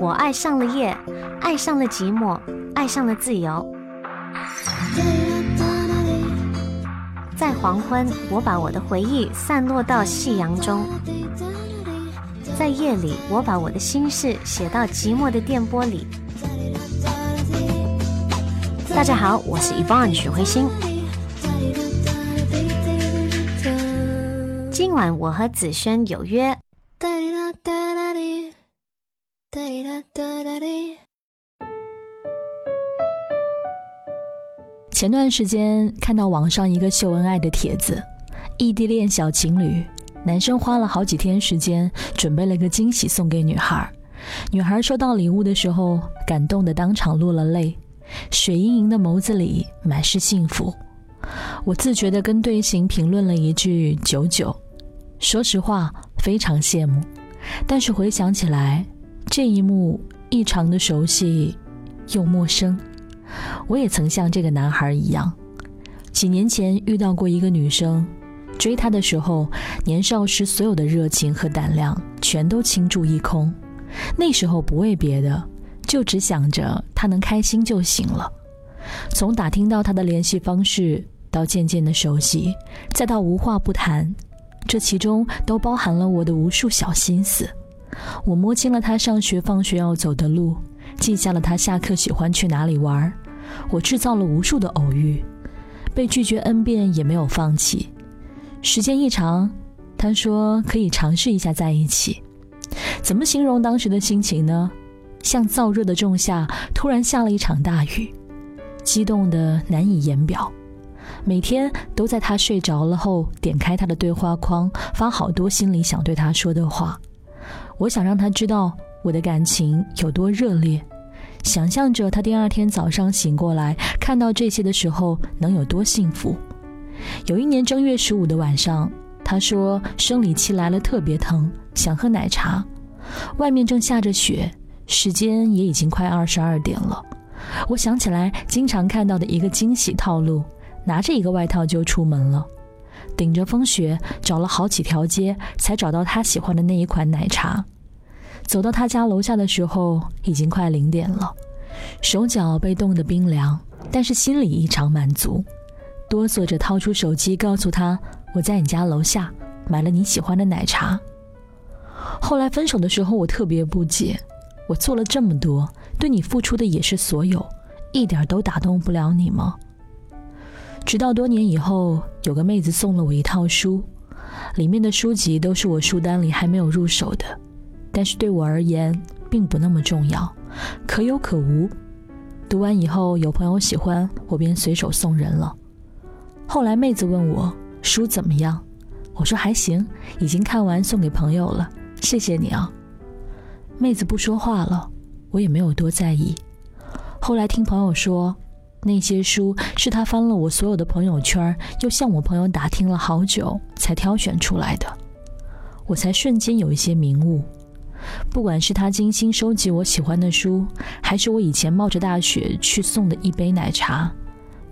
我爱上了夜，爱上了寂寞，爱上了自由。在黄昏，我把我的回忆散落到夕阳中；在夜里，我把我的心事写到寂寞的电波里。大家好，我是 Yvonne 许慧欣。今晚我和子轩有约。前段时间看到网上一个秀恩爱的帖子，异地恋小情侣，男生花了好几天时间准备了个惊喜送给女孩，女孩收到礼物的时候感动的当场落了泪，水盈盈的眸子里满是幸福。我自觉的跟队形评论了一句九九，说实话非常羡慕，但是回想起来，这一幕异常的熟悉又陌生。我也曾像这个男孩一样，几年前遇到过一个女生，追她的时候，年少时所有的热情和胆量全都倾注一空。那时候不为别的，就只想着她能开心就行了。从打听到她的联系方式，到渐渐的熟悉，再到无话不谈，这其中都包含了我的无数小心思。我摸清了他上学放学要走的路。记下了他下课喜欢去哪里玩，我制造了无数的偶遇，被拒绝 n 遍也没有放弃。时间一长，他说可以尝试一下在一起。怎么形容当时的心情呢？像燥热的仲夏，突然下了一场大雨，激动的难以言表。每天都在他睡着了后，点开他的对话框，发好多心里想对他说的话。我想让他知道。我的感情有多热烈，想象着他第二天早上醒过来看到这些的时候能有多幸福。有一年正月十五的晚上，他说生理期来了特别疼，想喝奶茶。外面正下着雪，时间也已经快二十二点了。我想起来经常看到的一个惊喜套路，拿着一个外套就出门了，顶着风雪找了好几条街才找到他喜欢的那一款奶茶。走到他家楼下的时候，已经快零点了，手脚被冻得冰凉，但是心里异常满足，哆嗦着掏出手机告诉他：“我在你家楼下买了你喜欢的奶茶。”后来分手的时候，我特别不解，我做了这么多，对你付出的也是所有，一点都打动不了你吗？直到多年以后，有个妹子送了我一套书，里面的书籍都是我书单里还没有入手的。但是对我而言并不那么重要，可有可无。读完以后有朋友喜欢，我便随手送人了。后来妹子问我书怎么样，我说还行，已经看完送给朋友了，谢谢你啊。妹子不说话了，我也没有多在意。后来听朋友说，那些书是他翻了我所有的朋友圈，又向我朋友打听了好久才挑选出来的，我才瞬间有一些明悟。不管是他精心收集我喜欢的书，还是我以前冒着大雪去送的一杯奶茶，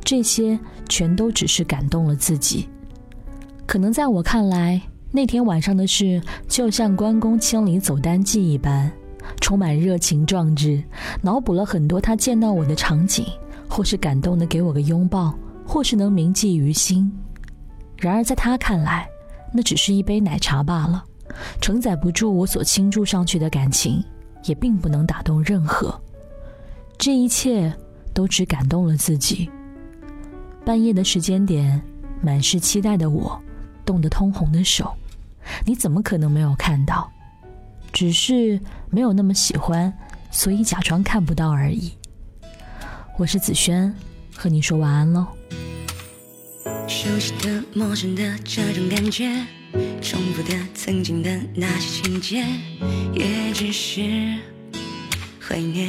这些全都只是感动了自己。可能在我看来，那天晚上的事就像关公千里走单骑一般，充满热情壮志，脑补了很多他见到我的场景，或是感动的给我个拥抱，或是能铭记于心。然而在他看来，那只是一杯奶茶罢了。承载不住我所倾注上去的感情，也并不能打动任何。这一切都只感动了自己。半夜的时间点，满是期待的我，冻得通红的手，你怎么可能没有看到？只是没有那么喜欢，所以假装看不到而已。我是子轩，和你说晚安喽。熟悉的、陌生的这种感觉。重复的曾经的那些情节，也只是怀念。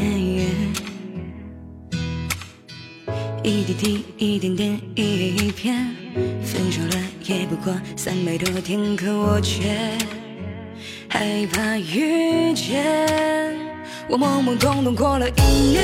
一滴滴，一点点，一页一篇，分手了也不过三百多天，可我却害怕遇见。我懵懵懂懂过了一年，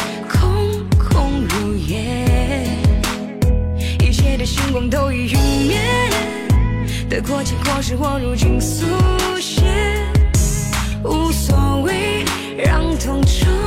都已云灭，得过且过是我如今速写，无所谓。让痛重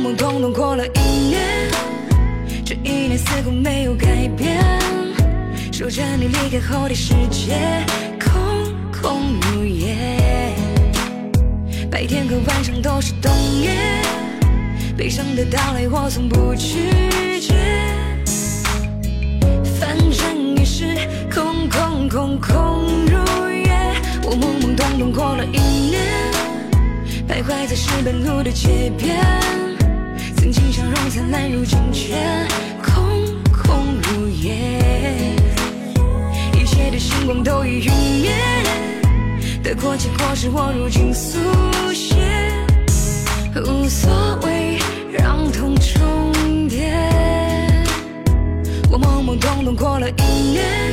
懵懵懂懂过了一年，这一年似乎没有改变。守着你离开后的世界，空空如也。白天和晚上都是冬夜，悲伤的到来我从不拒绝。反正也是空空空空如也。我懵懵懂懂过了一年，徘徊在石板路的街边。曾经笑容灿烂，如今却空空如也。一切的星光都已陨灭，得过且过是我如今速写，无所谓，让痛重叠。我懵懵懂懂过了一年，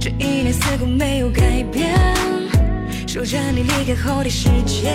这一年似乎没有改变。守着你离开后的世界，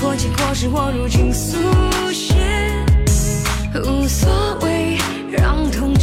过结果是我如今速写无所谓让痛